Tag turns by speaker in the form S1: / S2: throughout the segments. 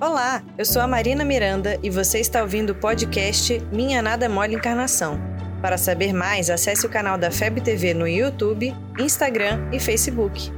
S1: Olá, eu sou a Marina Miranda e você está ouvindo o podcast Minha Nada Mole Encarnação. Para saber mais, acesse o canal da FEB TV no YouTube, Instagram e Facebook.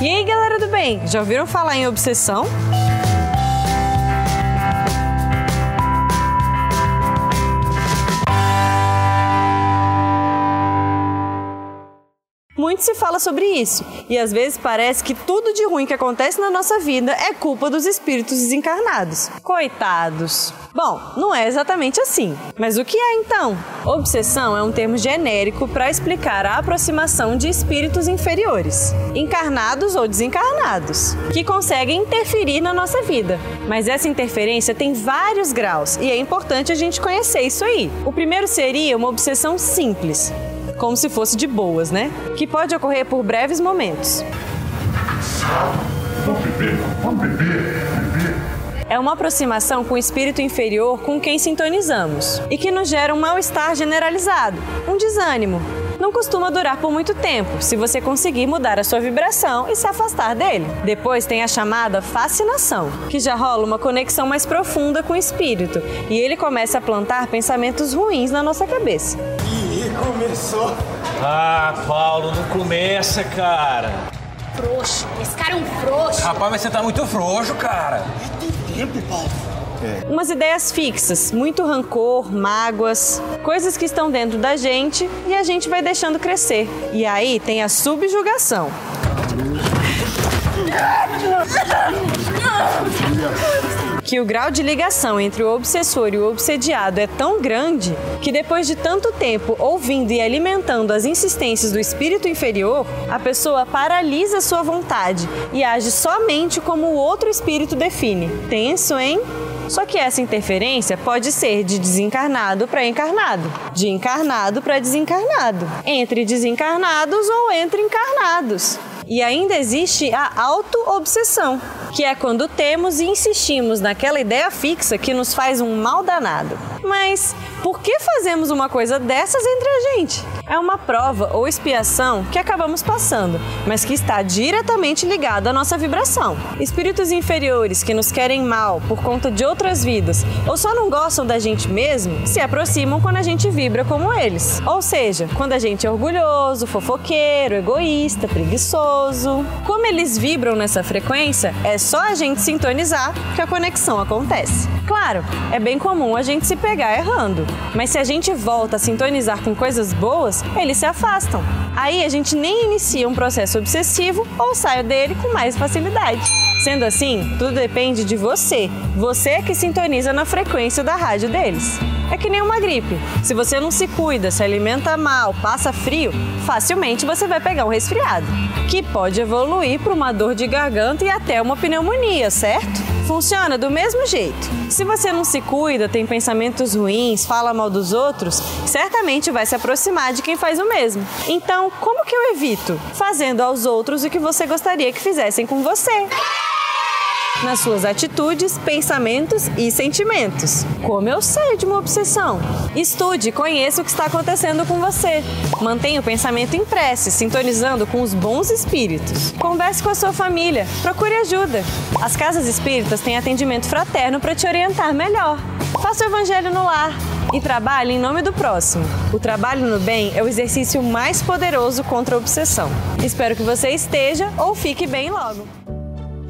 S2: E aí, galera do bem, já ouviram falar em obsessão? Muito se fala sobre isso, e às vezes parece que tudo de ruim que acontece na nossa vida é culpa dos espíritos desencarnados. Coitados! Bom, não é exatamente assim. Mas o que é então? Obsessão é um termo genérico para explicar a aproximação de espíritos inferiores, encarnados ou desencarnados, que conseguem interferir na nossa vida. Mas essa interferência tem vários graus e é importante a gente conhecer isso aí. O primeiro seria uma obsessão simples, como se fosse de boas, né? Que pode ocorrer por breves momentos. É uma aproximação com o espírito inferior com quem sintonizamos e que nos gera um mal-estar generalizado, um desânimo. Não costuma durar por muito tempo, se você conseguir mudar a sua vibração e se afastar dele. Depois tem a chamada fascinação, que já rola uma conexão mais profunda com o espírito e ele começa a plantar pensamentos ruins na nossa cabeça.
S3: Começou.
S4: Ah, Paulo, não começa, cara.
S5: Frouxo. Esse cara é um frouxo.
S4: Rapaz, mas você tá muito frouxo, cara.
S3: Tem tempo, Paulo.
S2: Umas ideias fixas, muito rancor, mágoas, coisas que estão dentro da gente e a gente vai deixando crescer. E aí tem a subjugação. Que o grau de ligação entre o obsessor e o obsediado é tão grande que depois de tanto tempo ouvindo e alimentando as insistências do espírito inferior, a pessoa paralisa sua vontade e age somente como o outro espírito define. Tenso, hein? Só que essa interferência pode ser de desencarnado para encarnado, de encarnado para desencarnado, entre desencarnados ou entre encarnados. E ainda existe a auto-obsessão, que é quando temos e insistimos naquela ideia fixa que nos faz um mal danado. Mas por que fazemos uma coisa dessas entre a gente? É uma prova ou expiação que acabamos passando, mas que está diretamente ligada à nossa vibração. Espíritos inferiores que nos querem mal por conta de outras vidas ou só não gostam da gente mesmo se aproximam quando a gente vibra como eles. Ou seja, quando a gente é orgulhoso, fofoqueiro, egoísta, preguiçoso. Como eles vibram nessa frequência, é só a gente sintonizar que a conexão acontece. Claro, é bem comum a gente se pegar errando, mas se a gente volta a sintonizar com coisas boas, eles se afastam. Aí a gente nem inicia um processo obsessivo ou sai dele com mais facilidade. Sendo assim, tudo depende de você. Você é que sintoniza na frequência da rádio deles. É que nem uma gripe. Se você não se cuida, se alimenta mal, passa frio, facilmente você vai pegar um resfriado, que pode evoluir para uma dor de garganta e até uma pneumonia, certo? Funciona do mesmo jeito. Se você não se cuida, tem pensamentos ruins, fala mal dos outros, certamente vai se aproximar de quem faz o mesmo. Então, como que eu evito? Fazendo aos outros o que você gostaria que fizessem com você nas suas atitudes, pensamentos e sentimentos. Como eu sei de uma obsessão? Estude, conheça o que está acontecendo com você. Mantenha o pensamento em prece, sintonizando com os bons espíritos. Converse com a sua família, procure ajuda. As casas espíritas têm atendimento fraterno para te orientar melhor. Faça o evangelho no lar e trabalhe em nome do próximo. O trabalho no bem é o exercício mais poderoso contra a obsessão. Espero que você esteja ou fique bem logo.